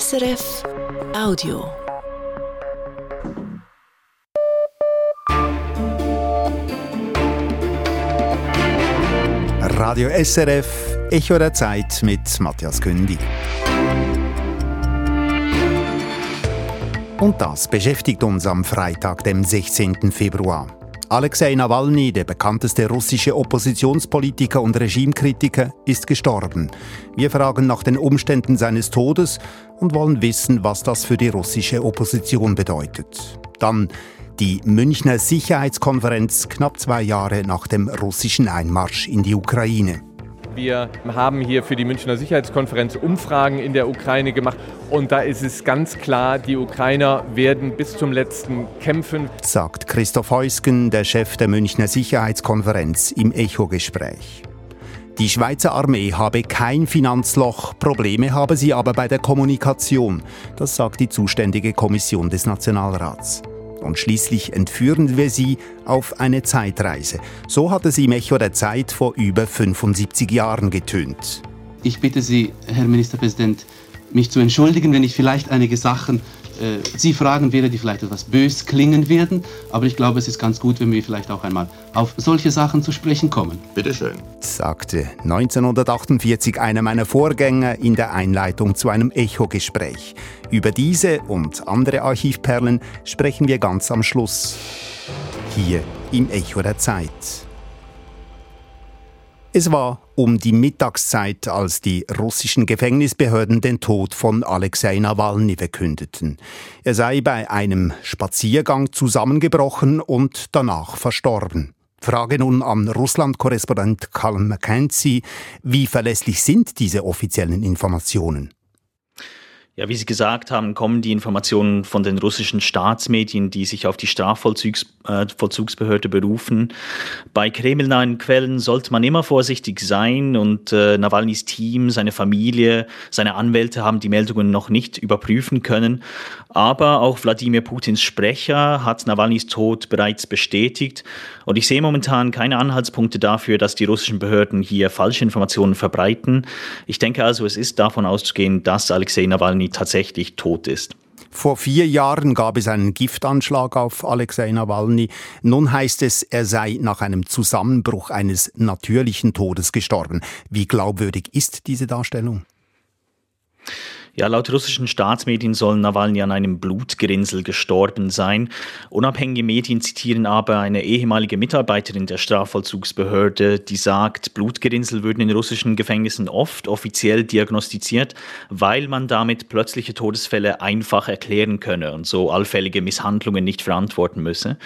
SRF Audio. Radio SRF, Echo der Zeit mit Matthias Kündi. Und das beschäftigt uns am Freitag, dem 16. Februar. Alexei Nawalny, der bekannteste russische Oppositionspolitiker und Regimekritiker, ist gestorben. Wir fragen nach den Umständen seines Todes und wollen wissen, was das für die russische Opposition bedeutet. Dann die Münchner Sicherheitskonferenz knapp zwei Jahre nach dem russischen Einmarsch in die Ukraine. Wir haben hier für die Münchner Sicherheitskonferenz Umfragen in der Ukraine gemacht und da ist es ganz klar, die Ukrainer werden bis zum letzten kämpfen. Sagt Christoph Heusgen, der Chef der Münchner Sicherheitskonferenz im Echo-Gespräch. Die Schweizer Armee habe kein Finanzloch, Probleme habe sie aber bei der Kommunikation. Das sagt die zuständige Kommission des Nationalrats und schließlich entführen wir sie auf eine Zeitreise. So hatte sie im Echo der Zeit vor über 75 Jahren getönt. Ich bitte Sie, Herr Ministerpräsident, mich zu entschuldigen, wenn ich vielleicht einige Sachen äh, Sie fragen werde, die vielleicht etwas bös klingen werden. Aber ich glaube, es ist ganz gut, wenn wir vielleicht auch einmal auf solche Sachen zu sprechen kommen. Bitte schön. Sagte 1948 einer meiner Vorgänger in der Einleitung zu einem Echo-Gespräch. Über diese und andere Archivperlen sprechen wir ganz am Schluss. Hier im Echo der Zeit. Es war um die Mittagszeit, als die russischen Gefängnisbehörden den Tod von Alexei Nawalny verkündeten. Er sei bei einem Spaziergang zusammengebrochen und danach verstorben. Frage nun an Russland-Korrespondent Carl McKenzie. Wie verlässlich sind diese offiziellen Informationen? Ja, wie Sie gesagt haben, kommen die Informationen von den russischen Staatsmedien, die sich auf die Strafvollzugsbehörde äh, berufen. Bei kremlnahen Quellen sollte man immer vorsichtig sein und äh, Nawalnys Team, seine Familie, seine Anwälte haben die Meldungen noch nicht überprüfen können. Aber auch Wladimir Putins Sprecher hat Nawalnys Tod bereits bestätigt. Und ich sehe momentan keine Anhaltspunkte dafür, dass die russischen Behörden hier falsche Informationen verbreiten. Ich denke also, es ist davon auszugehen, dass Alexei Nawalny Nawalny tatsächlich tot ist. Vor vier Jahren gab es einen Giftanschlag auf Alexei Nawalny. Nun heißt es, er sei nach einem Zusammenbruch eines natürlichen Todes gestorben. Wie glaubwürdig ist diese Darstellung? Ja, laut russischen Staatsmedien soll Nawalny an einem Blutgerinnsel gestorben sein. Unabhängige Medien zitieren aber eine ehemalige Mitarbeiterin der Strafvollzugsbehörde, die sagt, Blutgerinnsel würden in russischen Gefängnissen oft offiziell diagnostiziert, weil man damit plötzliche Todesfälle einfach erklären könne und so allfällige Misshandlungen nicht verantworten müsse.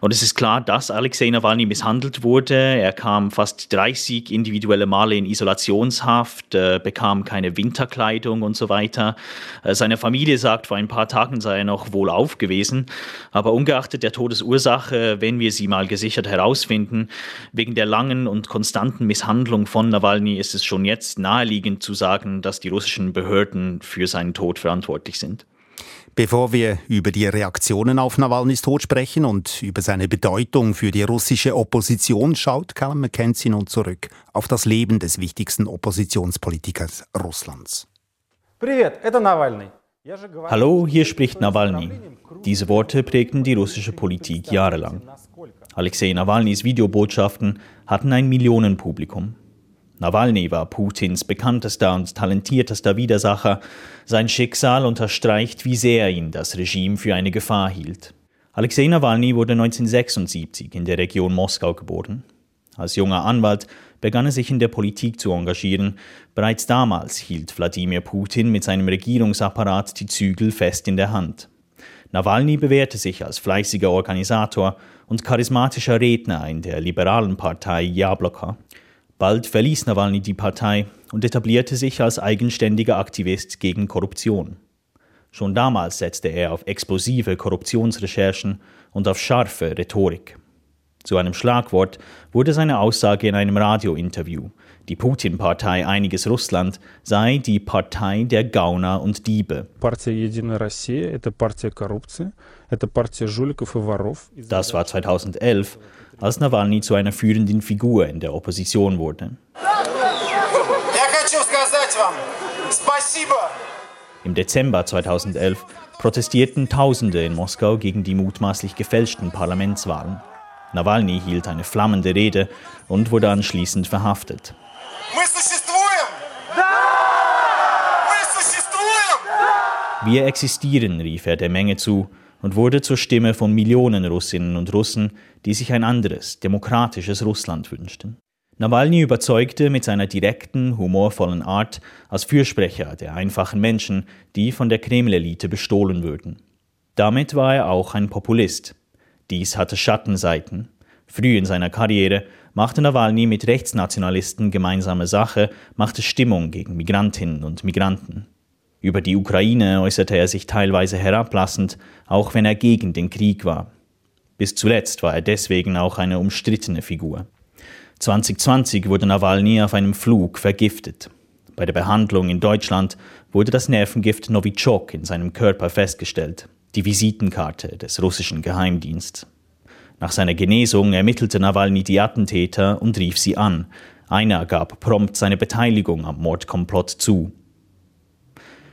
Und es ist klar, dass Alexei Nawalny misshandelt wurde. Er kam fast 30 individuelle Male in Isolationshaft, äh, bekam keine Winterkleidung und so weiter weiter. Äh, seine Familie sagt, vor ein paar Tagen sei er noch wohlauf gewesen. Aber ungeachtet der Todesursache, wenn wir sie mal gesichert herausfinden, wegen der langen und konstanten Misshandlung von Nawalny ist es schon jetzt naheliegend zu sagen, dass die russischen Behörden für seinen Tod verantwortlich sind. Bevor wir über die Reaktionen auf Nawalnys Tod sprechen und über seine Bedeutung für die russische Opposition, schaut Callum McKenzie nun zurück auf das Leben des wichtigsten Oppositionspolitikers Russlands. Hallo, hier spricht Nawalny. Diese Worte prägten die russische Politik jahrelang. Alexei Nawalnys Videobotschaften hatten ein Millionenpublikum. Nawalny war Putins bekanntester und talentiertester Widersacher. Sein Schicksal unterstreicht, wie sehr ihn das Regime für eine Gefahr hielt. Alexei Nawalny wurde 1976 in der Region Moskau geboren. Als junger Anwalt begann er sich in der Politik zu engagieren. Bereits damals hielt Wladimir Putin mit seinem Regierungsapparat die Zügel fest in der Hand. Nawalny bewährte sich als fleißiger Organisator und charismatischer Redner in der liberalen Partei Jabloka. Bald verließ Nawalny die Partei und etablierte sich als eigenständiger Aktivist gegen Korruption. Schon damals setzte er auf explosive Korruptionsrecherchen und auf scharfe Rhetorik. Zu einem Schlagwort wurde seine Aussage in einem Radiointerview. Die Putin-Partei Einiges Russland sei die Partei der Gauner und Diebe. Das war 2011, als Nawalny zu einer führenden Figur in der Opposition wurde. Im Dezember 2011 protestierten Tausende in Moskau gegen die mutmaßlich gefälschten Parlamentswahlen. Nawalny hielt eine flammende Rede und wurde anschließend verhaftet. Wir existieren, rief er der Menge zu und wurde zur Stimme von Millionen Russinnen und Russen, die sich ein anderes, demokratisches Russland wünschten. Nawalny überzeugte mit seiner direkten, humorvollen Art als Fürsprecher der einfachen Menschen, die von der Kreml-Elite bestohlen würden. Damit war er auch ein Populist. Dies hatte Schattenseiten. Früh in seiner Karriere machte Nawalny mit Rechtsnationalisten gemeinsame Sache, machte Stimmung gegen Migrantinnen und Migranten. Über die Ukraine äußerte er sich teilweise herablassend, auch wenn er gegen den Krieg war. Bis zuletzt war er deswegen auch eine umstrittene Figur. 2020 wurde Nawalny auf einem Flug vergiftet. Bei der Behandlung in Deutschland wurde das Nervengift Novichok in seinem Körper festgestellt, die Visitenkarte des russischen Geheimdienstes. Nach seiner Genesung ermittelte Nawalny die Attentäter und rief sie an. Einer gab prompt seine Beteiligung am Mordkomplott zu.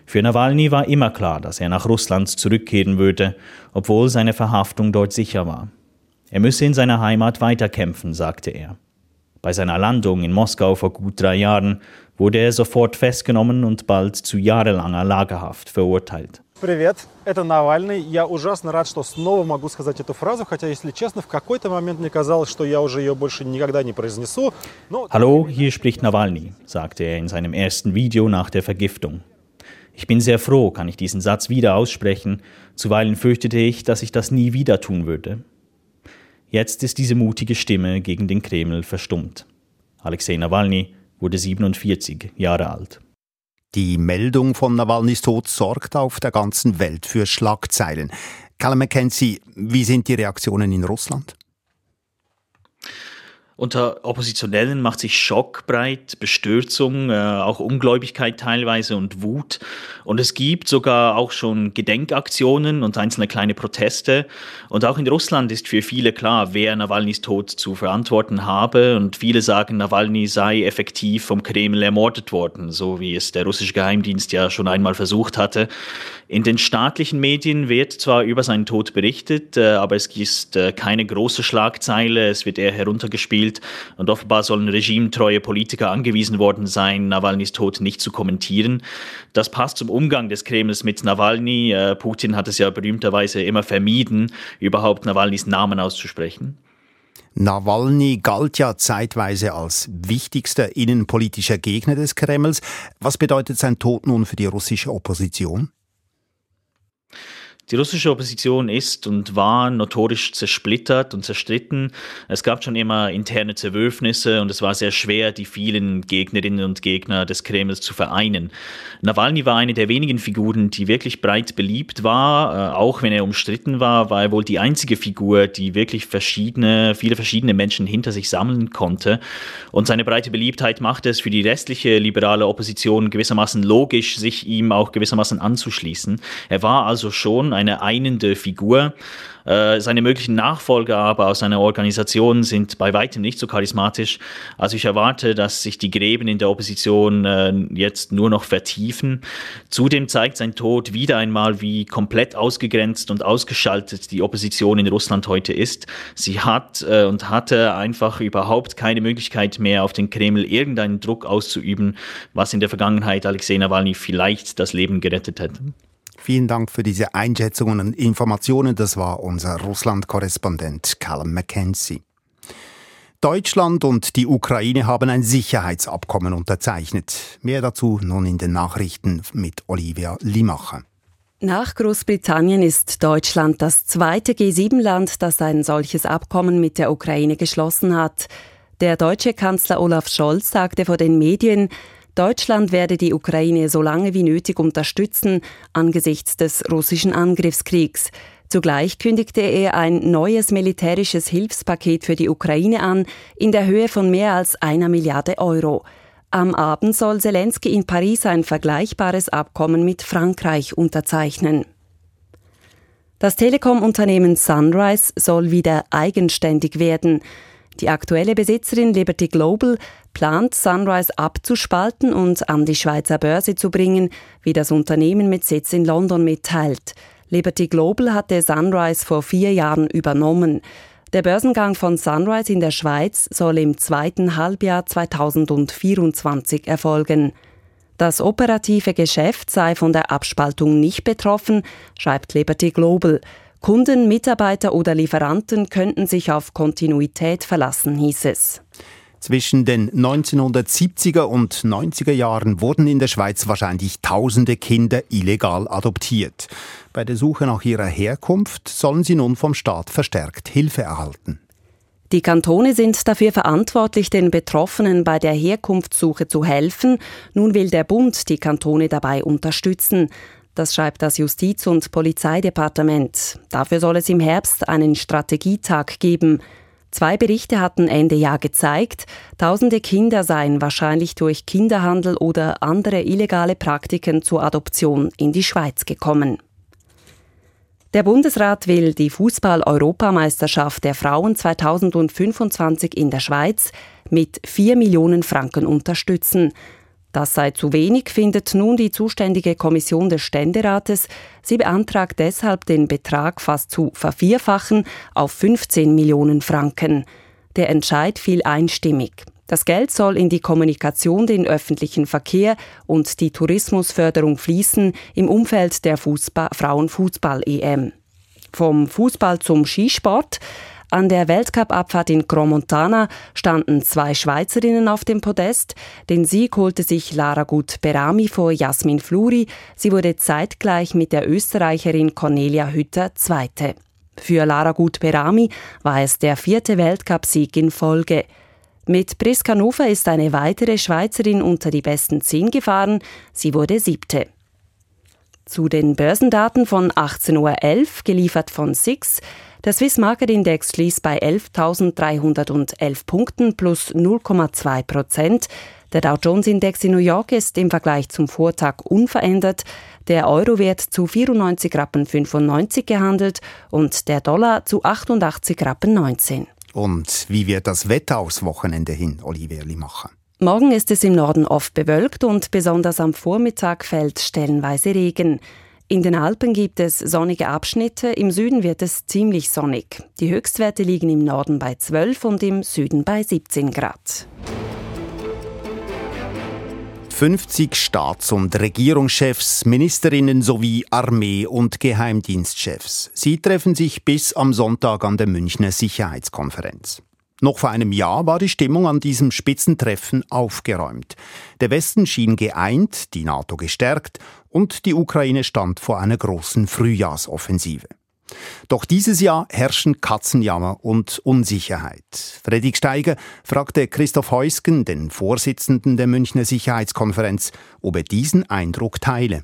Für Nawalny war immer klar, dass er nach Russland zurückkehren würde, obwohl seine Verhaftung dort sicher war. Er müsse in seiner Heimat weiterkämpfen, sagte er. Bei seiner Landung in Moskau vor gut drei Jahren wurde er sofort festgenommen und bald zu jahrelanger Lagerhaft verurteilt. Привет, это Навальный. Я ужасно рад, что снова могу сказать эту фразу, хотя, если честно, в какой-то момент мне казалось, что я уже ее больше никогда не произнесу. Но... Hallo, hier spricht Nawalny, sagte er in seinem ersten Video nach der Vergiftung. Ich bin sehr froh, kann ich diesen Satz wieder aussprechen, zuweilen fürchtete ich, dass ich das nie wieder tun würde. Jetzt ist diese mutige Stimme gegen den Kreml verstummt. Alexei Nawalny wurde 47 Jahre alt. Die Meldung von Nawalnys Tod sorgt auf der ganzen Welt für Schlagzeilen. Callum McKenzie, wie sind die Reaktionen in Russland? Unter Oppositionellen macht sich Schock breit, Bestürzung, äh, auch Ungläubigkeit teilweise und Wut. Und es gibt sogar auch schon Gedenkaktionen und einzelne kleine Proteste. Und auch in Russland ist für viele klar, wer Nawalnys Tod zu verantworten habe. Und viele sagen, Nawalny sei effektiv vom Kreml ermordet worden, so wie es der russische Geheimdienst ja schon einmal versucht hatte. In den staatlichen Medien wird zwar über seinen Tod berichtet, äh, aber es ist äh, keine große Schlagzeile. Es wird eher heruntergespielt gespielt und offenbar sollen regimetreue Politiker angewiesen worden sein, Nawalnys Tod nicht zu kommentieren. Das passt zum Umgang des Kremls mit Nawalny. Äh, Putin hat es ja berühmterweise immer vermieden, überhaupt Nawalnys Namen auszusprechen. Nawalny galt ja zeitweise als wichtigster innenpolitischer Gegner des Kremls. Was bedeutet sein Tod nun für die russische Opposition? Die russische Opposition ist und war notorisch zersplittert und zerstritten. Es gab schon immer interne Zerwürfnisse und es war sehr schwer, die vielen Gegnerinnen und Gegner des Kremls zu vereinen. Nawalny war eine der wenigen Figuren, die wirklich breit beliebt war. Äh, auch wenn er umstritten war, war er wohl die einzige Figur, die wirklich verschiedene, viele verschiedene Menschen hinter sich sammeln konnte. Und seine breite Beliebtheit machte es für die restliche liberale Opposition gewissermaßen logisch, sich ihm auch gewissermaßen anzuschließen. Er war also schon eine einende Figur. Äh, seine möglichen Nachfolger aber aus seiner Organisation sind bei weitem nicht so charismatisch. Also ich erwarte, dass sich die Gräben in der Opposition äh, jetzt nur noch vertiefen. Zudem zeigt sein Tod wieder einmal, wie komplett ausgegrenzt und ausgeschaltet die Opposition in Russland heute ist. Sie hat äh, und hatte einfach überhaupt keine Möglichkeit mehr, auf den Kreml irgendeinen Druck auszuüben, was in der Vergangenheit Alexei Nawalny vielleicht das Leben gerettet hätte. Vielen Dank für diese Einschätzungen und Informationen. Das war unser Russland-Korrespondent Callum McKenzie. Deutschland und die Ukraine haben ein Sicherheitsabkommen unterzeichnet. Mehr dazu nun in den Nachrichten mit Olivia Limacher. Nach Großbritannien ist Deutschland das zweite G7-Land, das ein solches Abkommen mit der Ukraine geschlossen hat. Der deutsche Kanzler Olaf Scholz sagte vor den Medien, Deutschland werde die Ukraine so lange wie nötig unterstützen angesichts des russischen Angriffskriegs. Zugleich kündigte er ein neues militärisches Hilfspaket für die Ukraine an, in der Höhe von mehr als einer Milliarde Euro. Am Abend soll Zelensky in Paris ein vergleichbares Abkommen mit Frankreich unterzeichnen. Das Telekom-Unternehmen Sunrise soll wieder eigenständig werden. Die aktuelle Besitzerin Liberty Global plant, Sunrise abzuspalten und an die Schweizer Börse zu bringen, wie das Unternehmen mit Sitz in London mitteilt. Liberty Global hatte Sunrise vor vier Jahren übernommen. Der Börsengang von Sunrise in der Schweiz soll im zweiten Halbjahr 2024 erfolgen. Das operative Geschäft sei von der Abspaltung nicht betroffen, schreibt Liberty Global. Kunden, Mitarbeiter oder Lieferanten könnten sich auf Kontinuität verlassen, hieß es. Zwischen den 1970er und 90er Jahren wurden in der Schweiz wahrscheinlich tausende Kinder illegal adoptiert. Bei der Suche nach ihrer Herkunft sollen sie nun vom Staat verstärkt Hilfe erhalten. Die Kantone sind dafür verantwortlich, den Betroffenen bei der Herkunftssuche zu helfen. Nun will der Bund die Kantone dabei unterstützen. Das schreibt das Justiz- und Polizeidepartement. Dafür soll es im Herbst einen Strategietag geben. Zwei Berichte hatten Ende Jahr gezeigt, tausende Kinder seien wahrscheinlich durch Kinderhandel oder andere illegale Praktiken zur Adoption in die Schweiz gekommen. Der Bundesrat will die Fußball-Europameisterschaft der Frauen 2025 in der Schweiz mit 4 Millionen Franken unterstützen. Das sei zu wenig, findet nun die zuständige Kommission des Ständerates. Sie beantragt deshalb, den Betrag fast zu vervierfachen auf 15 Millionen Franken. Der Entscheid fiel einstimmig. Das Geld soll in die Kommunikation, den öffentlichen Verkehr und die Tourismusförderung fließen im Umfeld der Fußball Frauenfußball-EM. Vom Fußball zum Skisport. An der Weltcup-Abfahrt in Cromontana standen zwei Schweizerinnen auf dem Podest. Den Sieg holte sich Lara Gut-Berami vor Jasmin Fluri. Sie wurde zeitgleich mit der Österreicherin Cornelia Hütter Zweite. Für Lara Gut-Berami war es der vierte Weltcup-Sieg in Folge. Mit Priska Nufer ist eine weitere Schweizerin unter die besten zehn gefahren. Sie wurde siebte. Zu den Börsendaten von 18.11 Uhr, geliefert von SIX. Der Swiss Market Index schließt bei 11.311 Punkten plus 0,2 Prozent. Der Dow Jones Index in New York ist im Vergleich zum Vortag unverändert. Der Euro wird zu 94 Rappen 95 gehandelt und der Dollar zu 88 Rappen 19. Und wie wird das Wetter aufs Wochenende hin, Olivier Limacher? Morgen ist es im Norden oft bewölkt und besonders am Vormittag fällt stellenweise Regen. In den Alpen gibt es sonnige Abschnitte, im Süden wird es ziemlich sonnig. Die Höchstwerte liegen im Norden bei 12 und im Süden bei 17 Grad. 50 Staats- und Regierungschefs, Ministerinnen sowie Armee- und Geheimdienstchefs. Sie treffen sich bis am Sonntag an der Münchner Sicherheitskonferenz. Noch vor einem Jahr war die Stimmung an diesem Spitzentreffen aufgeräumt. Der Westen schien geeint, die NATO gestärkt und die Ukraine stand vor einer großen Frühjahrsoffensive. Doch dieses Jahr herrschen Katzenjammer und Unsicherheit. Fredrik Steiger fragte Christoph Heusgen, den Vorsitzenden der Münchner Sicherheitskonferenz, ob er diesen Eindruck teile.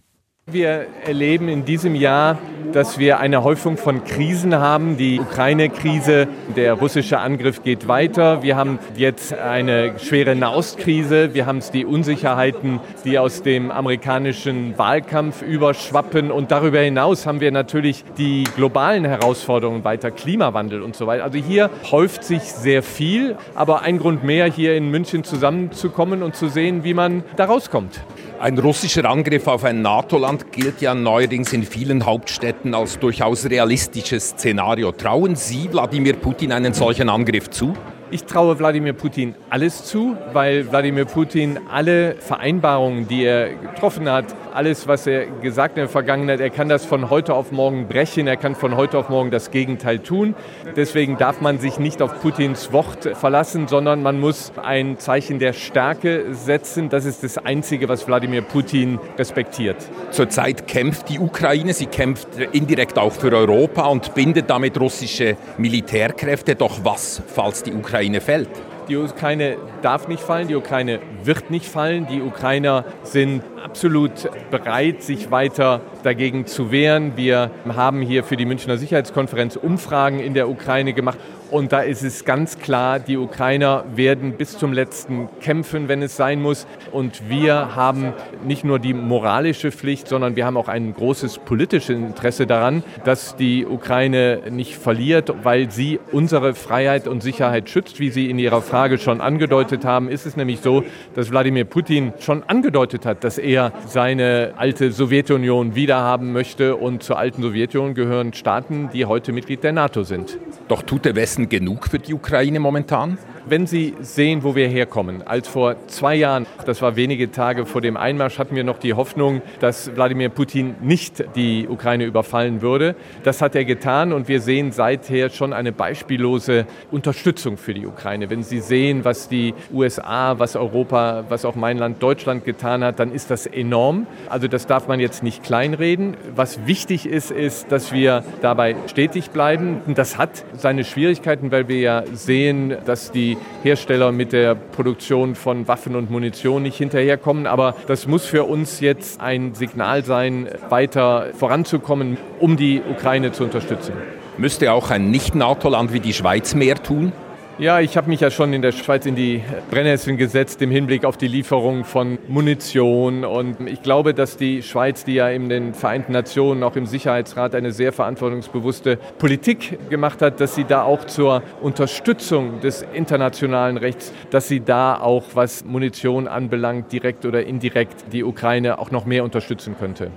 Wir erleben in diesem Jahr, dass wir eine Häufung von Krisen haben. Die Ukraine-Krise, der russische Angriff geht weiter. Wir haben jetzt eine schwere Nahostkrise. Wir haben die Unsicherheiten, die aus dem amerikanischen Wahlkampf überschwappen. Und darüber hinaus haben wir natürlich die globalen Herausforderungen weiter, Klimawandel und so weiter. Also hier häuft sich sehr viel. Aber ein Grund mehr, hier in München zusammenzukommen und zu sehen, wie man da rauskommt. Ein russischer Angriff auf ein NATO-Land gilt ja neuerdings in vielen Hauptstädten als durchaus realistisches Szenario. Trauen Sie Wladimir Putin einen solchen Angriff zu? Ich traue Wladimir Putin alles zu, weil Wladimir Putin alle Vereinbarungen, die er getroffen hat, alles, was er gesagt in der Vergangenheit, er kann das von heute auf morgen brechen, er kann von heute auf morgen das Gegenteil tun. Deswegen darf man sich nicht auf Putins Wort verlassen, sondern man muss ein Zeichen der Stärke setzen. Das ist das Einzige, was Wladimir Putin respektiert. Zurzeit kämpft die Ukraine, sie kämpft indirekt auch für Europa und bindet damit russische Militärkräfte. Doch was, falls die Ukraine fällt? Die Ukraine darf nicht fallen, die Ukraine wird nicht fallen. Die Ukrainer sind absolut bereit, sich weiter dagegen zu wehren. Wir haben hier für die Münchner Sicherheitskonferenz Umfragen in der Ukraine gemacht und da ist es ganz klar, die Ukrainer werden bis zum letzten kämpfen, wenn es sein muss. Und wir haben nicht nur die moralische Pflicht, sondern wir haben auch ein großes politisches Interesse daran, dass die Ukraine nicht verliert, weil sie unsere Freiheit und Sicherheit schützt. Wie Sie in Ihrer Frage schon angedeutet haben, ist es nämlich so, dass Wladimir Putin schon angedeutet hat, dass er seine alte Sowjetunion wiederhaben möchte. Und zur alten Sowjetunion gehören Staaten, die heute Mitglied der NATO sind. Doch tut der Westen genug für die Ukraine momentan? Wenn Sie sehen, wo wir herkommen, als vor zwei Jahren, das war wenige Tage vor dem Einmarsch, hatten wir noch die Hoffnung, dass Wladimir Putin nicht die Ukraine überfallen würde. Das hat er getan und wir sehen seither schon eine beispiellose Unterstützung für die Ukraine. Wenn Sie sehen, was die USA, was Europa, was auch mein Land Deutschland getan hat, dann ist das enorm. Also das darf man jetzt nicht kleinreden. Was wichtig ist, ist, dass wir dabei stetig bleiben. Das hat seine Schwierigkeiten, weil wir ja sehen, dass die Hersteller mit der Produktion von Waffen und Munition nicht hinterherkommen. Aber das muss für uns jetzt ein Signal sein, weiter voranzukommen, um die Ukraine zu unterstützen. Müsste auch ein Nicht-NATO-Land wie die Schweiz mehr tun? Ja, ich habe mich ja schon in der Schweiz in die Brennnesseln gesetzt im Hinblick auf die Lieferung von Munition. Und ich glaube, dass die Schweiz, die ja in den Vereinten Nationen, auch im Sicherheitsrat, eine sehr verantwortungsbewusste Politik gemacht hat, dass sie da auch zur Unterstützung des internationalen Rechts, dass sie da auch, was Munition anbelangt, direkt oder indirekt die Ukraine auch noch mehr unterstützen könnte.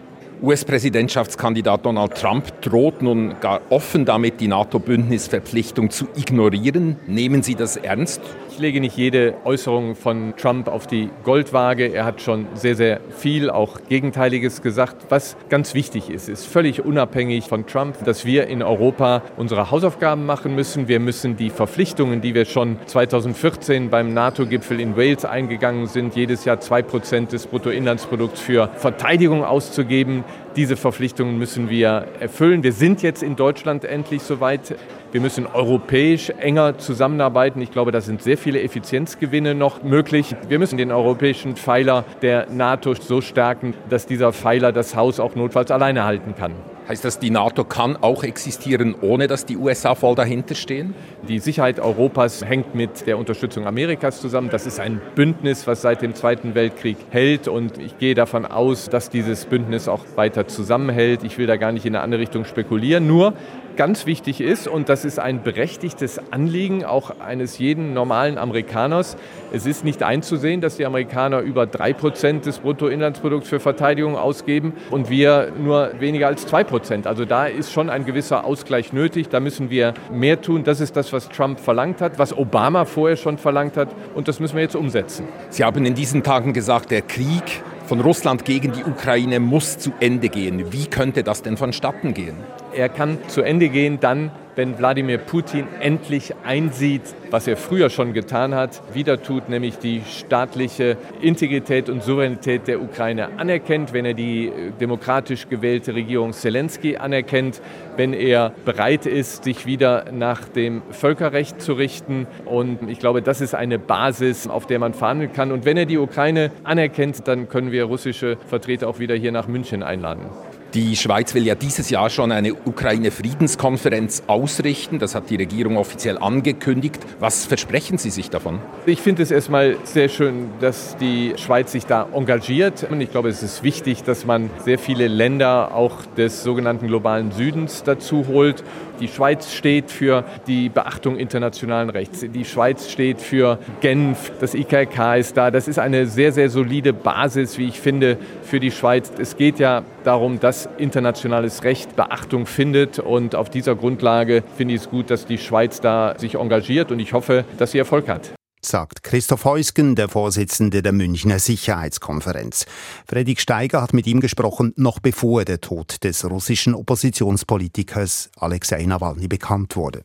US-Präsidentschaftskandidat Donald Trump droht nun gar offen damit, die NATO-Bündnisverpflichtung zu ignorieren. Nehmen Sie das ernst? Ich lege nicht jede Äußerung von Trump auf die Goldwaage. Er hat schon sehr, sehr viel, auch Gegenteiliges gesagt. Was ganz wichtig ist, ist völlig unabhängig von Trump, dass wir in Europa unsere Hausaufgaben machen müssen. Wir müssen die Verpflichtungen, die wir schon 2014 beim NATO-Gipfel in Wales eingegangen sind, jedes Jahr zwei Prozent des Bruttoinlandsprodukts für Verteidigung auszugeben, diese Verpflichtungen müssen wir erfüllen. Wir sind jetzt in Deutschland endlich soweit. Wir müssen europäisch enger zusammenarbeiten. Ich glaube, da sind sehr viele Effizienzgewinne noch möglich. Wir müssen den europäischen Pfeiler der NATO so stärken, dass dieser Pfeiler das Haus auch notfalls alleine halten kann. Heißt das, die NATO kann auch existieren, ohne dass die USA voll dahinter stehen? Die Sicherheit Europas hängt mit der Unterstützung Amerikas zusammen. Das ist ein Bündnis, was seit dem Zweiten Weltkrieg hält. Und ich gehe davon aus, dass dieses Bündnis auch weiter zusammenhält. Ich will da gar nicht in eine andere Richtung spekulieren. Nur ganz wichtig ist, und das ist ein berechtigtes Anliegen auch eines jeden normalen Amerikaners, es ist nicht einzusehen, dass die Amerikaner über drei Prozent des Bruttoinlandsprodukts für Verteidigung ausgeben und wir nur weniger als zwei Prozent. Also da ist schon ein gewisser Ausgleich nötig. Da müssen wir mehr tun. Das ist das, was Trump verlangt hat, was Obama vorher schon verlangt hat. Und das müssen wir jetzt umsetzen. Sie haben in diesen Tagen gesagt, der Krieg von Russland gegen die Ukraine muss zu Ende gehen. Wie könnte das denn vonstatten gehen? Er kann zu Ende gehen dann, wenn Wladimir Putin endlich einsieht, was er früher schon getan hat, wieder tut, nämlich die staatliche Integrität und Souveränität der Ukraine anerkennt, wenn er die äh, demokratisch gewählte Regierung Zelensky anerkennt, wenn er bereit ist, sich wieder nach dem Völkerrecht zu richten. Und ich glaube, das ist eine Basis, auf der man verhandeln kann. Und wenn er die Ukraine anerkennt, dann können wir russische Vertreter auch wieder hier nach München einladen. Die Schweiz will ja dieses Jahr schon eine Ukraine-Friedenskonferenz ausrichten. Das hat die Regierung offiziell angekündigt. Was versprechen Sie sich davon? Ich finde es erstmal sehr schön, dass die Schweiz sich da engagiert. Und ich glaube, es ist wichtig, dass man sehr viele Länder auch des sogenannten globalen Südens dazu holt. Die Schweiz steht für die Beachtung internationalen Rechts. Die Schweiz steht für Genf. Das IKK ist da. Das ist eine sehr, sehr solide Basis, wie ich finde, für die Schweiz. Es geht ja darum, dass internationales Recht Beachtung findet. Und auf dieser Grundlage finde ich es gut, dass die Schweiz da sich engagiert. Und ich hoffe, dass sie Erfolg hat sagt Christoph Heusgen, der Vorsitzende der Münchner Sicherheitskonferenz. Fredrik Steiger hat mit ihm gesprochen, noch bevor der Tod des russischen Oppositionspolitikers Alexei Nawalny bekannt wurde.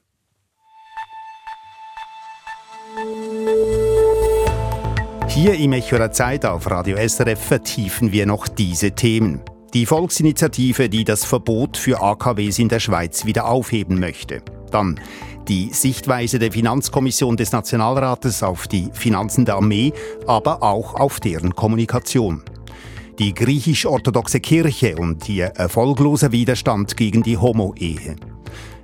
Hier im Echo der Zeit auf Radio SRF vertiefen wir noch diese Themen. Die Volksinitiative, die das Verbot für AKWs in der Schweiz wieder aufheben möchte. Dann die Sichtweise der Finanzkommission des Nationalrates auf die Finanzen der Armee, aber auch auf deren Kommunikation. Die griechisch-orthodoxe Kirche und ihr erfolgloser Widerstand gegen die Homo-Ehe.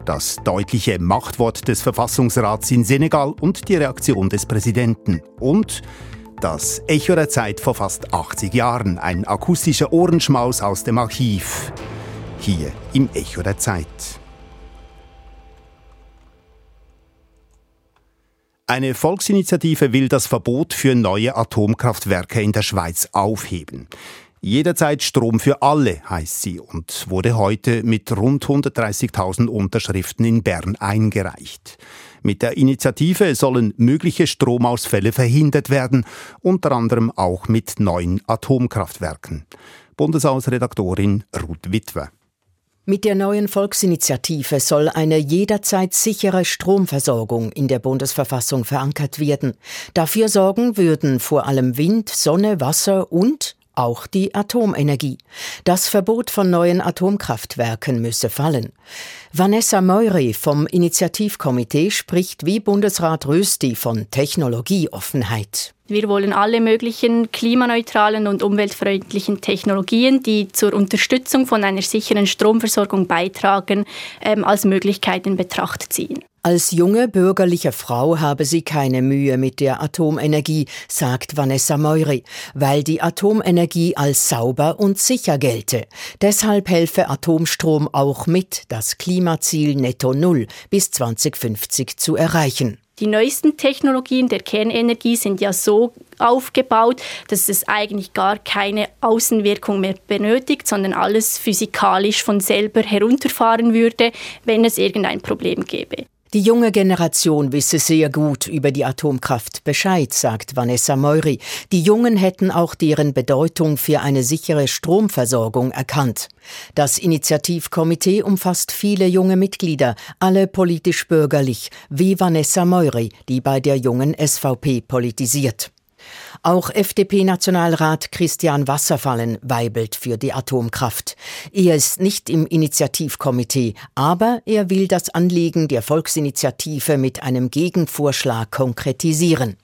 Das deutliche Machtwort des Verfassungsrats in Senegal und die Reaktion des Präsidenten. Und das Echo der Zeit vor fast 80 Jahren, ein akustischer Ohrenschmaus aus dem Archiv. Hier im Echo der Zeit. Eine Volksinitiative will das Verbot für neue Atomkraftwerke in der Schweiz aufheben. Jederzeit Strom für alle heißt sie und wurde heute mit rund 130.000 Unterschriften in Bern eingereicht. Mit der Initiative sollen mögliche Stromausfälle verhindert werden, unter anderem auch mit neuen Atomkraftwerken. Bundeshausredaktorin Ruth Witwer. Mit der neuen Volksinitiative soll eine jederzeit sichere Stromversorgung in der Bundesverfassung verankert werden. Dafür sorgen würden vor allem Wind, Sonne, Wasser und auch die Atomenergie. Das Verbot von neuen Atomkraftwerken müsse fallen. Vanessa Meury vom Initiativkomitee spricht wie Bundesrat Rösti von Technologieoffenheit. Wir wollen alle möglichen klimaneutralen und umweltfreundlichen Technologien, die zur Unterstützung von einer sicheren Stromversorgung beitragen, ähm, als Möglichkeit in Betracht ziehen. Als junge bürgerliche Frau habe sie keine Mühe mit der Atomenergie, sagt Vanessa Meury, weil die Atomenergie als sauber und sicher gelte. Deshalb helfe Atomstrom auch mit, das Klimaziel Netto Null bis 2050 zu erreichen. Die neuesten Technologien der Kernenergie sind ja so aufgebaut, dass es eigentlich gar keine Außenwirkung mehr benötigt, sondern alles physikalisch von selber herunterfahren würde, wenn es irgendein Problem gäbe. Die junge Generation wisse sehr gut über die Atomkraft Bescheid, sagt Vanessa Meury. Die Jungen hätten auch deren Bedeutung für eine sichere Stromversorgung erkannt. Das Initiativkomitee umfasst viele junge Mitglieder, alle politisch bürgerlich, wie Vanessa Meury, die bei der jungen SVP politisiert. Auch FDP-Nationalrat Christian Wasserfallen weibelt für die Atomkraft. Er ist nicht im Initiativkomitee, aber er will das Anliegen der Volksinitiative mit einem Gegenvorschlag konkretisieren.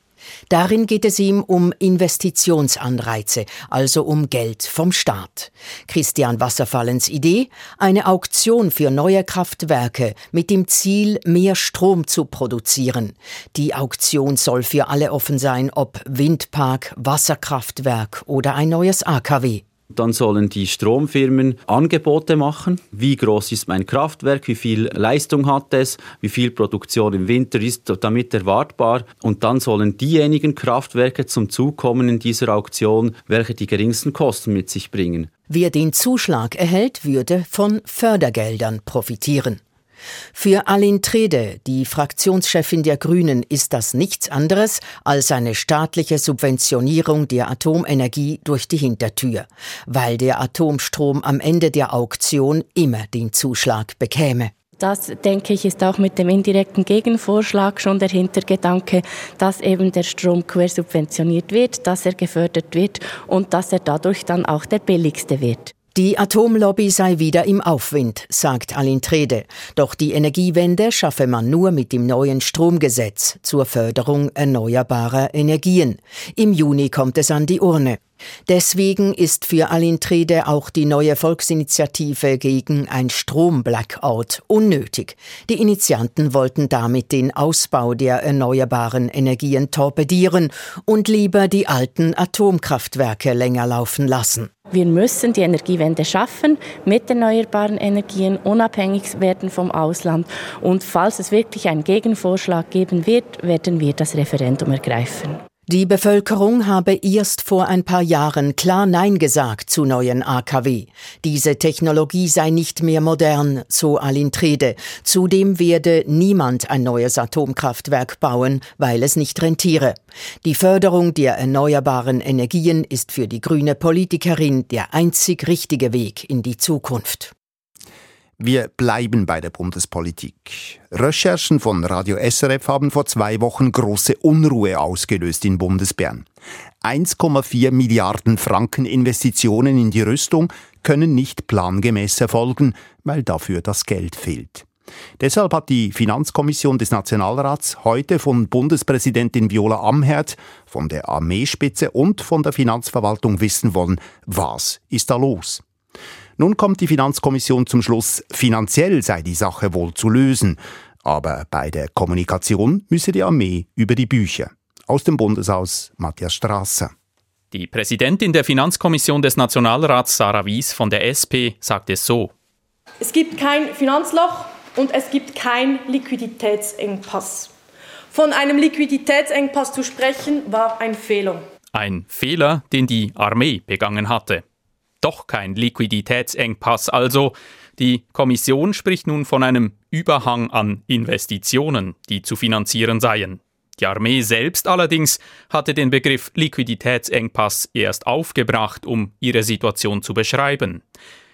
Darin geht es ihm um Investitionsanreize, also um Geld vom Staat. Christian Wasserfallens Idee? Eine Auktion für neue Kraftwerke mit dem Ziel, mehr Strom zu produzieren. Die Auktion soll für alle offen sein, ob Windpark, Wasserkraftwerk oder ein neues AKW. Dann sollen die Stromfirmen Angebote machen. Wie groß ist mein Kraftwerk? Wie viel Leistung hat es? Wie viel Produktion im Winter ist damit erwartbar? Und dann sollen diejenigen Kraftwerke zum Zug kommen in dieser Auktion, welche die geringsten Kosten mit sich bringen. Wer den Zuschlag erhält, würde von Fördergeldern profitieren. Für Aline Trede, die Fraktionschefin der Grünen, ist das nichts anderes als eine staatliche Subventionierung der Atomenergie durch die Hintertür, weil der Atomstrom am Ende der Auktion immer den Zuschlag bekäme. Das, denke ich, ist auch mit dem indirekten Gegenvorschlag schon der Hintergedanke, dass eben der Strom quersubventioniert wird, dass er gefördert wird und dass er dadurch dann auch der billigste wird. Die Atomlobby sei wieder im Aufwind, sagt Aline Trede. Doch die Energiewende schaffe man nur mit dem neuen Stromgesetz zur Förderung erneuerbarer Energien. Im Juni kommt es an die Urne. Deswegen ist für Alintrede auch die neue Volksinitiative gegen ein Strom-Blackout unnötig. Die Initianten wollten damit den Ausbau der erneuerbaren Energien torpedieren und lieber die alten Atomkraftwerke länger laufen lassen. Wir müssen die Energiewende schaffen, mit erneuerbaren Energien unabhängig werden vom Ausland. Und falls es wirklich einen Gegenvorschlag geben wird, werden wir das Referendum ergreifen. Die Bevölkerung habe erst vor ein paar Jahren klar Nein gesagt zu neuen AKW. Diese Technologie sei nicht mehr modern, so Alintrede. Zudem werde niemand ein neues Atomkraftwerk bauen, weil es nicht rentiere. Die Förderung der erneuerbaren Energien ist für die grüne Politikerin der einzig richtige Weg in die Zukunft. Wir bleiben bei der Bundespolitik. Recherchen von Radio SRF haben vor zwei Wochen große Unruhe ausgelöst in Bundesbern. 1,4 Milliarden Franken Investitionen in die Rüstung können nicht plangemäß erfolgen, weil dafür das Geld fehlt. Deshalb hat die Finanzkommission des Nationalrats heute von Bundespräsidentin Viola Amherd, von der Armeespitze und von der Finanzverwaltung wissen wollen, was ist da los? Nun kommt die Finanzkommission zum Schluss, finanziell sei die Sache wohl zu lösen, aber bei der Kommunikation müsse die Armee über die Bücher. Aus dem Bundeshaus Matthias Strasser. Die Präsidentin der Finanzkommission des Nationalrats, Sarah Wies von der SP, sagt es so. Es gibt kein Finanzloch und es gibt kein Liquiditätsengpass. Von einem Liquiditätsengpass zu sprechen, war ein Fehler. Ein Fehler, den die Armee begangen hatte. Doch kein Liquiditätsengpass also. Die Kommission spricht nun von einem Überhang an Investitionen, die zu finanzieren seien. Die Armee selbst allerdings hatte den Begriff Liquiditätsengpass erst aufgebracht, um ihre Situation zu beschreiben.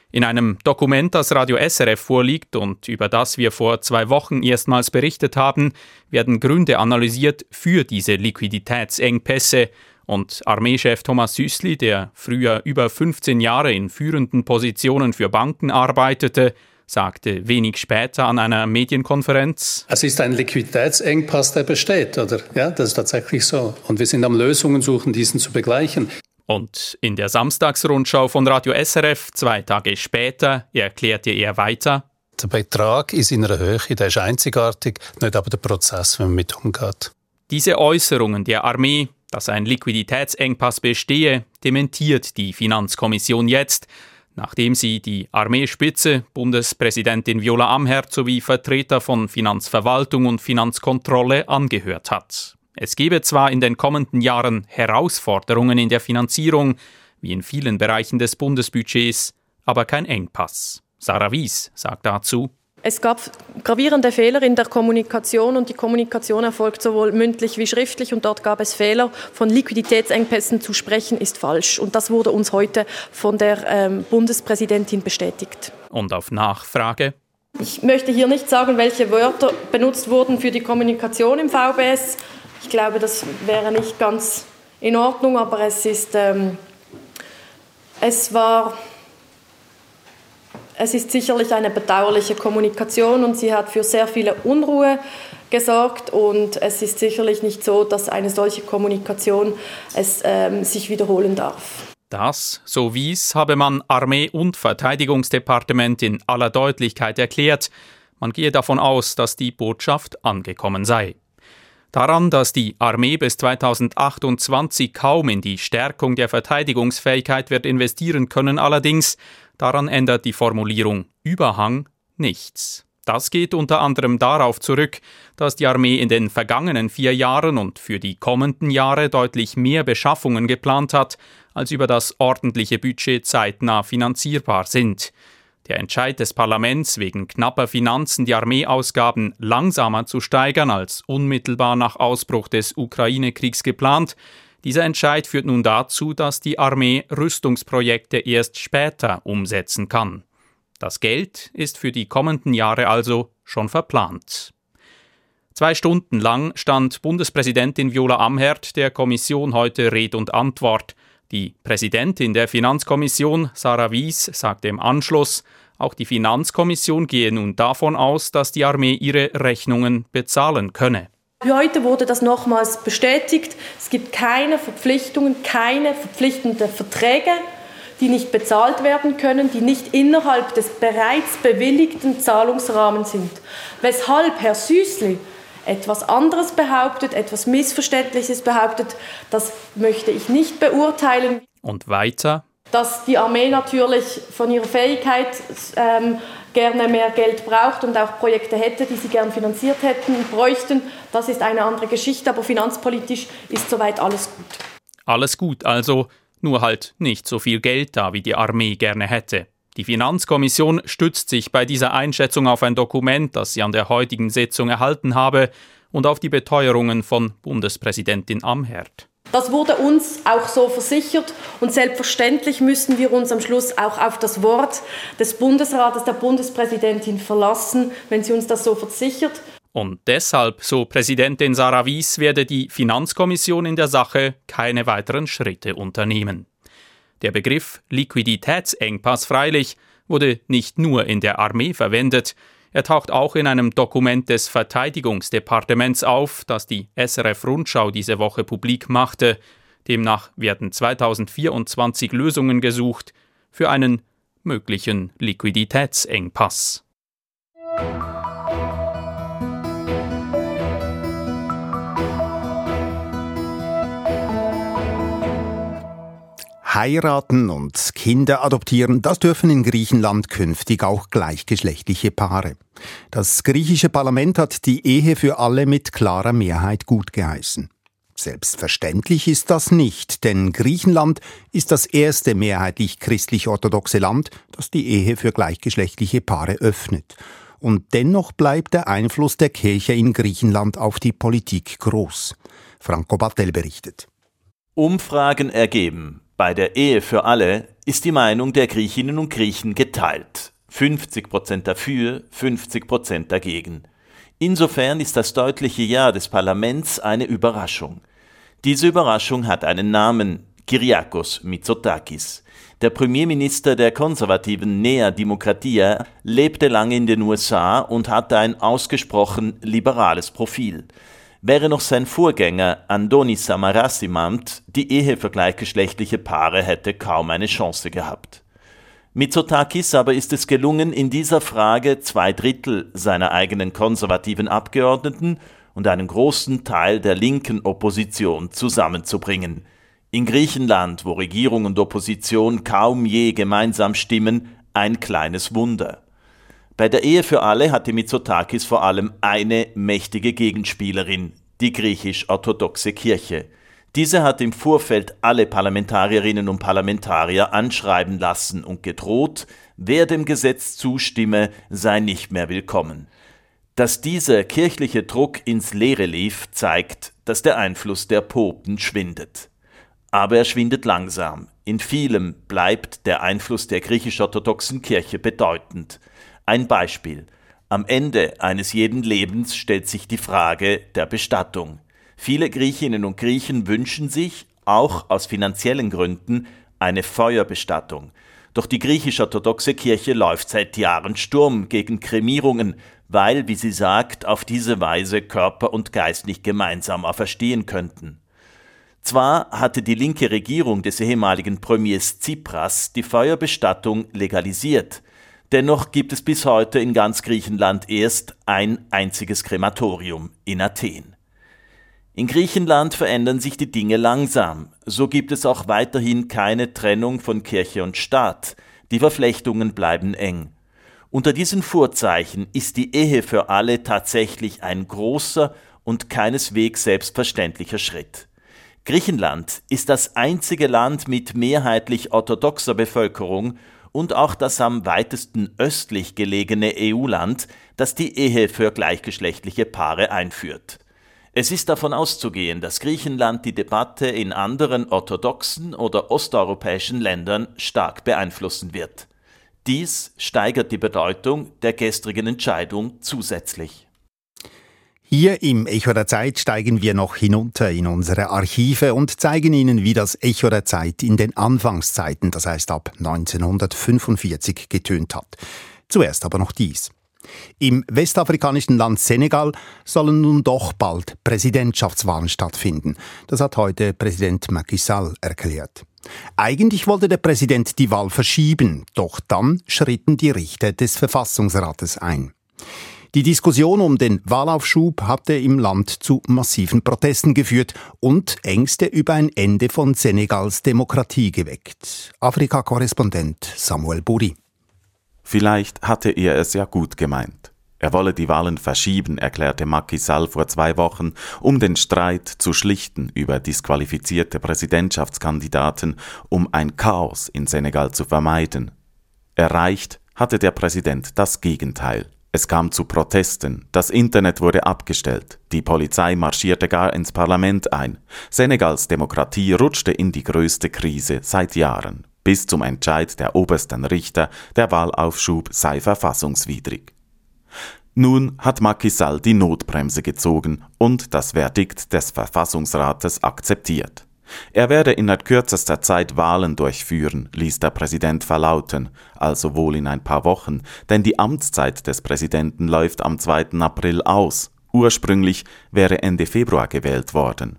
In einem Dokument, das Radio SRF vorliegt und über das wir vor zwei Wochen erstmals berichtet haben, werden Gründe analysiert für diese Liquiditätsengpässe und Armeechef Thomas Süßli, der früher über 15 Jahre in führenden Positionen für Banken arbeitete, sagte wenig später an einer Medienkonferenz. Es ist ein Liquiditätsengpass, der besteht, oder? Ja, das ist tatsächlich so. Und wir sind am Lösungen suchen, diesen zu begleichen. Und in der Samstagsrundschau von Radio SRF zwei Tage später erklärte er weiter. Der Betrag ist in einer Höhe, der ist einzigartig, nicht aber der Prozess, wenn man mit umgeht. Diese Äußerungen der Armee, dass ein Liquiditätsengpass bestehe, dementiert die Finanzkommission jetzt nachdem sie die Armeespitze, Bundespräsidentin Viola Amherd sowie Vertreter von Finanzverwaltung und Finanzkontrolle angehört hat. Es gebe zwar in den kommenden Jahren Herausforderungen in der Finanzierung, wie in vielen Bereichen des Bundesbudgets, aber kein Engpass. Sarah Wies sagt dazu, es gab gravierende Fehler in der Kommunikation und die Kommunikation erfolgt sowohl mündlich wie schriftlich und dort gab es Fehler. Von Liquiditätsengpässen zu sprechen ist falsch und das wurde uns heute von der ähm, Bundespräsidentin bestätigt. Und auf Nachfrage? Ich möchte hier nicht sagen, welche Wörter benutzt wurden für die Kommunikation im VBS. Ich glaube, das wäre nicht ganz in Ordnung, aber es ist, ähm, es war es ist sicherlich eine bedauerliche Kommunikation und sie hat für sehr viele Unruhe gesorgt und es ist sicherlich nicht so, dass eine solche Kommunikation es ähm, sich wiederholen darf. Das, so wies, habe man Armee- und Verteidigungsdepartement in aller Deutlichkeit erklärt. Man gehe davon aus, dass die Botschaft angekommen sei. Daran, dass die Armee bis 2028 kaum in die Stärkung der Verteidigungsfähigkeit wird investieren können, allerdings Daran ändert die Formulierung Überhang nichts. Das geht unter anderem darauf zurück, dass die Armee in den vergangenen vier Jahren und für die kommenden Jahre deutlich mehr Beschaffungen geplant hat, als über das ordentliche Budget zeitnah finanzierbar sind. Der Entscheid des Parlaments wegen knapper Finanzen die Armeeausgaben langsamer zu steigern als unmittelbar nach Ausbruch des Ukraine-Kriegs geplant, dieser Entscheid führt nun dazu, dass die Armee Rüstungsprojekte erst später umsetzen kann. Das Geld ist für die kommenden Jahre also schon verplant. Zwei Stunden lang stand Bundespräsidentin Viola Amherd der Kommission heute Red und Antwort. Die Präsidentin der Finanzkommission, Sarah Wies, sagte im Anschluss, auch die Finanzkommission gehe nun davon aus, dass die Armee ihre Rechnungen bezahlen könne. Heute wurde das nochmals bestätigt. Es gibt keine Verpflichtungen, keine verpflichtenden Verträge, die nicht bezahlt werden können, die nicht innerhalb des bereits bewilligten Zahlungsrahmens sind. Weshalb Herr Süßli etwas anderes behauptet, etwas Missverständliches behauptet, das möchte ich nicht beurteilen. Und weiter? Dass die Armee natürlich von ihrer Fähigkeit ähm, gerne mehr Geld braucht und auch Projekte hätte, die sie gern finanziert hätten, bräuchten. Das ist eine andere Geschichte, aber finanzpolitisch ist soweit alles gut. Alles gut, also nur halt nicht so viel Geld da, wie die Armee gerne hätte. Die Finanzkommission stützt sich bei dieser Einschätzung auf ein Dokument, das sie an der heutigen Sitzung erhalten habe, und auf die Beteuerungen von Bundespräsidentin Amherd. Das wurde uns auch so versichert und selbstverständlich müssen wir uns am Schluss auch auf das Wort des Bundesrates, der Bundespräsidentin verlassen, wenn sie uns das so versichert. Und deshalb, so Präsidentin Sarah Wies, werde die Finanzkommission in der Sache keine weiteren Schritte unternehmen. Der Begriff Liquiditätsengpass freilich wurde nicht nur in der Armee verwendet, Er taucht auch in einem Dokument des Verteidigungsdepartements auf, das die SRF Rundschau diese Woche publik machte. Demnach werden 2024 Lösungen gesucht für einen möglichen Liquiditätsengpass. Heiraten und Kinder adoptieren, das dürfen in Griechenland künftig auch gleichgeschlechtliche Paare. Das griechische Parlament hat die Ehe für alle mit klarer Mehrheit gutgeheißen. Selbstverständlich ist das nicht, denn Griechenland ist das erste mehrheitlich christlich-orthodoxe Land, das die Ehe für gleichgeschlechtliche Paare öffnet. Und dennoch bleibt der Einfluss der Kirche in Griechenland auf die Politik groß. Franco Battel berichtet. Umfragen ergeben, bei der Ehe für alle ist die Meinung der Griechinnen und Griechen geteilt. 50 Prozent dafür, 50 Prozent dagegen. Insofern ist das deutliche Ja des Parlaments eine Überraschung. Diese Überraschung hat einen Namen, Kyriakos Mitsotakis. Der Premierminister der konservativen Nea Demokratia lebte lange in den USA und hatte ein ausgesprochen liberales Profil. Wäre noch sein Vorgänger Andonis Samaras im Amt, die Ehe für gleichgeschlechtliche Paare hätte kaum eine Chance gehabt. Mitsotakis aber ist es gelungen, in dieser Frage zwei Drittel seiner eigenen konservativen Abgeordneten und einen großen Teil der linken Opposition zusammenzubringen. In Griechenland, wo Regierung und Opposition kaum je gemeinsam stimmen, ein kleines Wunder. Bei der Ehe für alle hatte Mitsotakis vor allem eine mächtige Gegenspielerin, die griechisch-orthodoxe Kirche. Diese hat im Vorfeld alle Parlamentarierinnen und Parlamentarier anschreiben lassen und gedroht, wer dem Gesetz zustimme, sei nicht mehr willkommen. Dass dieser kirchliche Druck ins Leere lief, zeigt, dass der Einfluss der Popen schwindet. Aber er schwindet langsam. In vielem bleibt der Einfluss der griechisch-orthodoxen Kirche bedeutend. Ein Beispiel. Am Ende eines jeden Lebens stellt sich die Frage der Bestattung. Viele Griechinnen und Griechen wünschen sich, auch aus finanziellen Gründen, eine Feuerbestattung. Doch die griechisch-orthodoxe Kirche läuft seit Jahren Sturm gegen Kremierungen, weil, wie sie sagt, auf diese Weise Körper und Geist nicht gemeinsam auferstehen könnten. Zwar hatte die linke Regierung des ehemaligen Premiers Tsipras die Feuerbestattung legalisiert, dennoch gibt es bis heute in ganz Griechenland erst ein einziges Krematorium in Athen. In Griechenland verändern sich die Dinge langsam. So gibt es auch weiterhin keine Trennung von Kirche und Staat. Die Verflechtungen bleiben eng. Unter diesen Vorzeichen ist die Ehe für alle tatsächlich ein großer und keineswegs selbstverständlicher Schritt. Griechenland ist das einzige Land mit mehrheitlich orthodoxer Bevölkerung und auch das am weitesten östlich gelegene EU-Land, das die Ehe für gleichgeschlechtliche Paare einführt. Es ist davon auszugehen, dass Griechenland die Debatte in anderen orthodoxen oder osteuropäischen Ländern stark beeinflussen wird. Dies steigert die Bedeutung der gestrigen Entscheidung zusätzlich. Hier im Echo der Zeit steigen wir noch hinunter in unsere Archive und zeigen Ihnen, wie das Echo der Zeit in den Anfangszeiten, das heißt ab 1945, getönt hat. Zuerst aber noch dies. Im westafrikanischen Land Senegal sollen nun doch bald Präsidentschaftswahlen stattfinden. Das hat heute Präsident Macky Sall erklärt. Eigentlich wollte der Präsident die Wahl verschieben, doch dann schritten die Richter des Verfassungsrates ein. Die Diskussion um den Wahlaufschub hatte im Land zu massiven Protesten geführt und Ängste über ein Ende von Senegals Demokratie geweckt. Afrika-Korrespondent Samuel Buri. Vielleicht hatte er es ja gut gemeint. Er wolle die Wahlen verschieben, erklärte Macky Sall vor zwei Wochen, um den Streit zu schlichten über disqualifizierte Präsidentschaftskandidaten, um ein Chaos in Senegal zu vermeiden. Erreicht hatte der Präsident das Gegenteil. Es kam zu Protesten, das Internet wurde abgestellt, die Polizei marschierte gar ins Parlament ein. Senegals Demokratie rutschte in die größte Krise seit Jahren bis zum Entscheid der obersten Richter, der Wahlaufschub sei verfassungswidrig. Nun hat Macky Sall die Notbremse gezogen und das Verdikt des Verfassungsrates akzeptiert. Er werde innerhalb kürzester Zeit Wahlen durchführen, ließ der Präsident verlauten, also wohl in ein paar Wochen, denn die Amtszeit des Präsidenten läuft am 2. April aus. Ursprünglich wäre Ende Februar gewählt worden.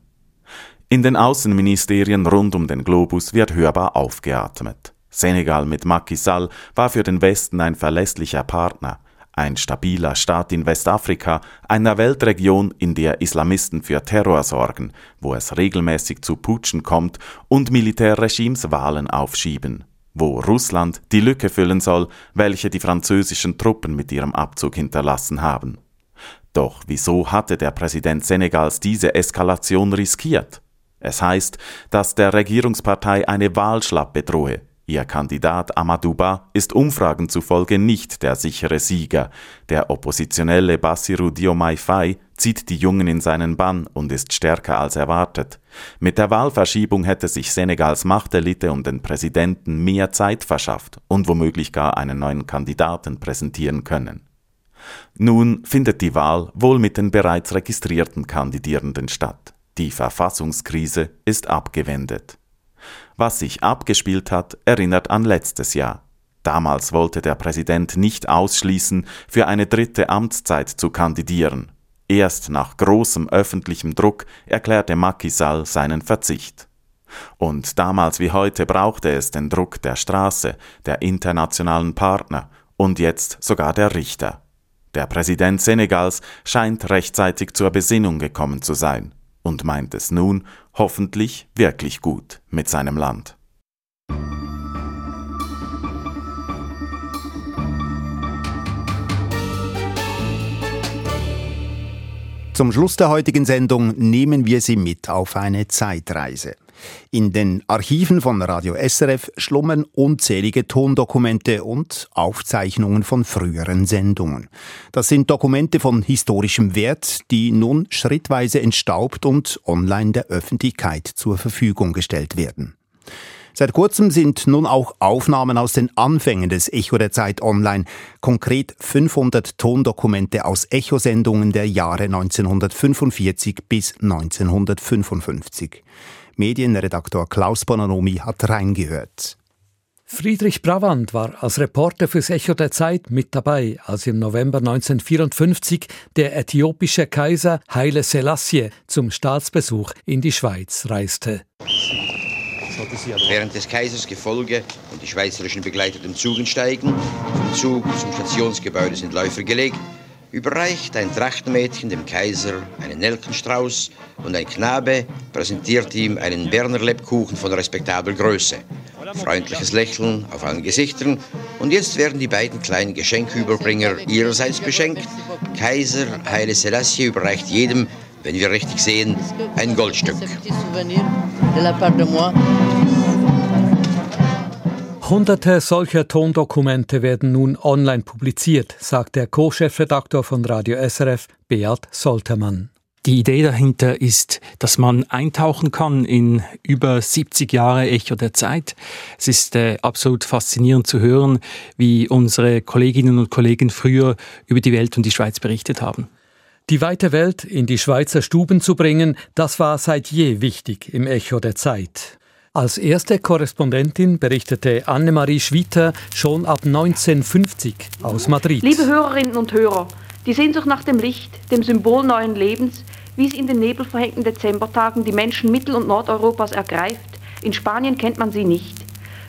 In den Außenministerien rund um den Globus wird hörbar aufgeatmet. Senegal mit Macky Sall war für den Westen ein verlässlicher Partner ein stabiler Staat in Westafrika, einer Weltregion, in der Islamisten für Terror sorgen, wo es regelmäßig zu Putschen kommt und Militärregimes Wahlen aufschieben, wo Russland die Lücke füllen soll, welche die französischen Truppen mit ihrem Abzug hinterlassen haben. Doch wieso hatte der Präsident Senegals diese Eskalation riskiert? Es heißt, dass der Regierungspartei eine Wahlschlappe drohe, Ihr Kandidat Amadouba ist Umfragen zufolge nicht der sichere Sieger. Der Oppositionelle Bassirou Diomaye Faye zieht die Jungen in seinen Bann und ist stärker als erwartet. Mit der Wahlverschiebung hätte sich Senegals Machtelite um den Präsidenten mehr Zeit verschafft und womöglich gar einen neuen Kandidaten präsentieren können. Nun findet die Wahl wohl mit den bereits registrierten Kandidierenden statt. Die Verfassungskrise ist abgewendet. Was sich abgespielt hat, erinnert an letztes Jahr. Damals wollte der Präsident nicht ausschließen, für eine dritte Amtszeit zu kandidieren. Erst nach großem öffentlichem Druck erklärte Macky Sall seinen Verzicht. Und damals wie heute brauchte es den Druck der Straße, der internationalen Partner und jetzt sogar der Richter. Der Präsident Senegals scheint rechtzeitig zur Besinnung gekommen zu sein und meint es nun hoffentlich wirklich gut mit seinem Land. Zum Schluss der heutigen Sendung nehmen wir Sie mit auf eine Zeitreise. In den Archiven von Radio SRF schlummern unzählige Tondokumente und Aufzeichnungen von früheren Sendungen. Das sind Dokumente von historischem Wert, die nun schrittweise entstaubt und online der Öffentlichkeit zur Verfügung gestellt werden. Seit kurzem sind nun auch Aufnahmen aus den Anfängen des Echo der Zeit online, konkret 500 Tondokumente aus Echosendungen der Jahre 1945 bis 1955. Medienredaktor Klaus Bononomi hat reingehört. Friedrich Bravand war als Reporter fürs Echo der Zeit mit dabei, als im November 1954 der äthiopische Kaiser Haile Selassie zum Staatsbesuch in die Schweiz reiste. Während des Kaisers Gefolge und die schweizerischen Begleiter dem Zug entsteigen, vom Zug zum Stationsgebäude sind Läufer gelegt, überreicht ein Trachtenmädchen dem Kaiser einen Nelkenstrauß und ein Knabe präsentiert ihm einen Berner Lebkuchen von respektabler Größe. Freundliches Lächeln auf allen Gesichtern und jetzt werden die beiden kleinen Geschenküberbringer ihrerseits beschenkt. Kaiser Haile Selassie überreicht jedem, wenn wir richtig sehen, ein Goldstück. Hunderte solcher Tondokumente werden nun online publiziert, sagt der Co-Chefredaktor von Radio SRF, Beat Soltermann. Die Idee dahinter ist, dass man eintauchen kann in über 70 Jahre Echo der Zeit. Es ist äh, absolut faszinierend zu hören, wie unsere Kolleginnen und Kollegen früher über die Welt und die Schweiz berichtet haben. Die weite Welt in die Schweizer Stuben zu bringen, das war seit je wichtig im Echo der Zeit. Als erste Korrespondentin berichtete Annemarie Schwitter schon ab 1950 aus Madrid. Liebe Hörerinnen und Hörer, die Sehnsucht nach dem Licht, dem Symbol neuen Lebens, wie es in den nebelverhängten Dezembertagen die Menschen Mittel- und Nordeuropas ergreift, in Spanien kennt man sie nicht.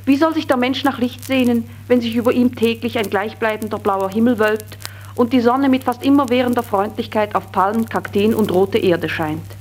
Wie soll sich der Mensch nach Licht sehnen, wenn sich über ihm täglich ein gleichbleibender blauer Himmel wölbt und die Sonne mit fast immerwährender Freundlichkeit auf Palmen, Kakteen und rote Erde scheint?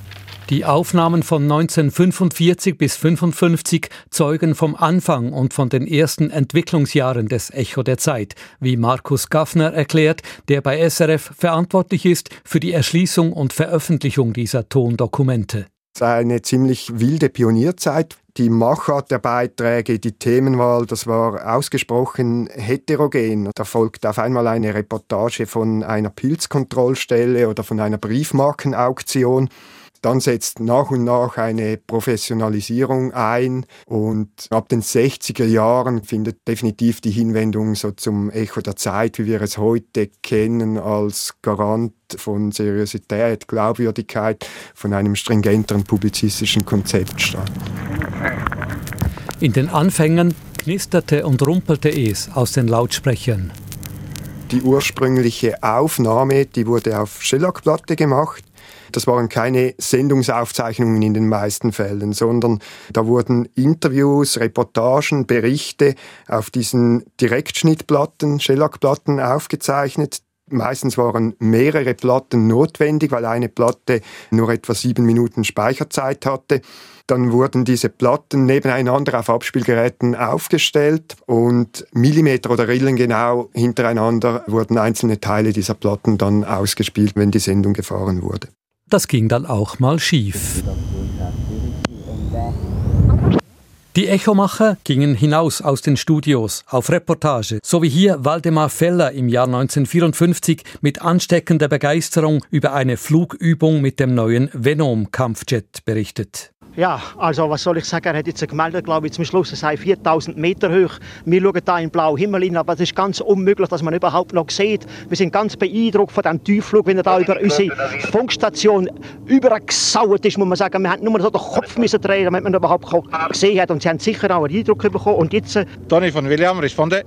Die Aufnahmen von 1945 bis 1955 zeugen vom Anfang und von den ersten Entwicklungsjahren des Echo der Zeit, wie Markus Gaffner erklärt, der bei SRF verantwortlich ist für die Erschließung und Veröffentlichung dieser Tondokumente. Eine ziemlich wilde Pionierzeit. Die Machart der Beiträge, die Themenwahl, das war ausgesprochen heterogen. Da folgt auf einmal eine Reportage von einer Pilzkontrollstelle oder von einer Briefmarkenauktion. Dann setzt nach und nach eine Professionalisierung ein und ab den 60er Jahren findet definitiv die Hinwendung so zum Echo der Zeit, wie wir es heute kennen, als Garant von Seriosität, Glaubwürdigkeit, von einem stringenteren publizistischen Konzept statt. In den Anfängen knisterte und rumpelte es aus den Lautsprechern. Die ursprüngliche Aufnahme, die wurde auf Schellackplatte gemacht. Das waren keine Sendungsaufzeichnungen in den meisten Fällen, sondern da wurden Interviews, Reportagen, Berichte auf diesen Direktschnittplatten, Schellackplatten aufgezeichnet. Meistens waren mehrere Platten notwendig, weil eine Platte nur etwa sieben Minuten Speicherzeit hatte. Dann wurden diese Platten nebeneinander auf Abspielgeräten aufgestellt und Millimeter oder Rillen genau hintereinander wurden einzelne Teile dieser Platten dann ausgespielt, wenn die Sendung gefahren wurde. Das ging dann auch mal schief. Die Echomacher gingen hinaus aus den Studios auf Reportage, so wie hier Waldemar Feller im Jahr 1954 mit ansteckender Begeisterung über eine Flugübung mit dem neuen Venom-Kampfjet berichtet. Ja, also was soll ich sagen, er hat jetzt gemeldet, glaube ich, zum Schluss, es sei 4000 Meter hoch. Wir schauen da in blau Himmel hin, aber es ist ganz unmöglich, dass man überhaupt noch sieht. Wir sind ganz beeindruckt von dem Tiefflug, wenn er da über unsere Funkstation übergesauert ist, muss man sagen. Wir haben nur so den Kopf müssen drehen, damit man überhaupt gesehen hat. Und sie haben sicher auch einen Eindruck bekommen. Und jetzt... Äh, Tony von William, responde.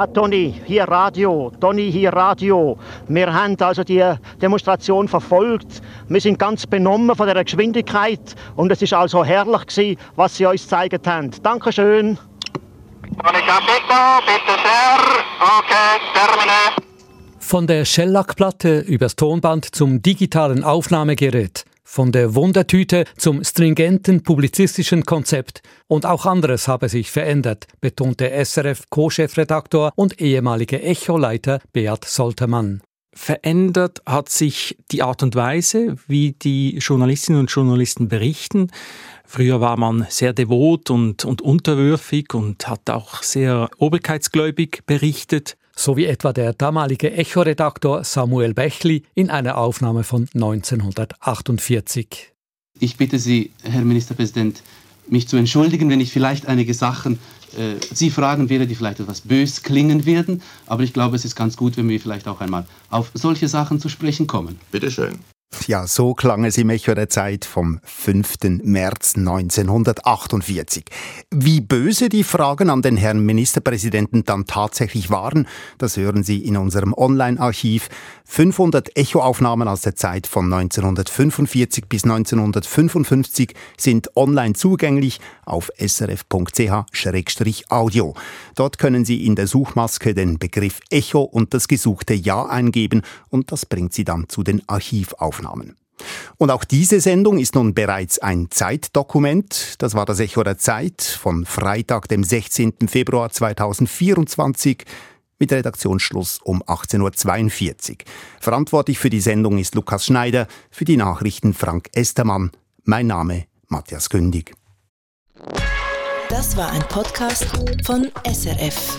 Ah, Toni, hier Radio. Toni, hier Radio. Wir haben also die Demonstration verfolgt. Wir sind ganz benommen von der Geschwindigkeit und es ist also herrlich gewesen, was Sie uns gezeigt haben. Dankeschön. Bitte sehr. Okay, termine. Von der Shellac-Platte übers Tonband zum digitalen Aufnahmegerät von der Wundertüte zum stringenten publizistischen Konzept. Und auch anderes habe sich verändert, betonte SRF-Co-Chefredaktor und ehemalige Echo-Leiter Beat Soltermann. Verändert hat sich die Art und Weise, wie die Journalistinnen und Journalisten berichten. Früher war man sehr devot und, und unterwürfig und hat auch sehr obrigkeitsgläubig berichtet so wie etwa der damalige Echo-Redaktor Samuel Bechli in einer Aufnahme von 1948. Ich bitte Sie, Herr Ministerpräsident, mich zu entschuldigen, wenn ich vielleicht einige Sachen äh, Sie fragen werde, die vielleicht etwas bös klingen werden, aber ich glaube, es ist ganz gut, wenn wir vielleicht auch einmal auf solche Sachen zu sprechen kommen. Bitte schön. Ja, so klang es im Echo der Zeit vom 5. März 1948. Wie böse die Fragen an den Herrn Ministerpräsidenten dann tatsächlich waren, das hören Sie in unserem Online-Archiv. 500 Echoaufnahmen aus der Zeit von 1945 bis 1955 sind online zugänglich auf srf.ch-audio. Dort können Sie in der Suchmaske den Begriff Echo und das gesuchte Ja eingeben und das bringt Sie dann zu den Archivaufnahmen. Aufnahmen. Und auch diese Sendung ist nun bereits ein Zeitdokument. Das war das Echo der Zeit von Freitag, dem 16. Februar 2024 mit Redaktionsschluss um 18.42 Uhr. Verantwortlich für die Sendung ist Lukas Schneider, für die Nachrichten Frank Estermann. Mein Name Matthias Kündig. Das war ein Podcast von SRF.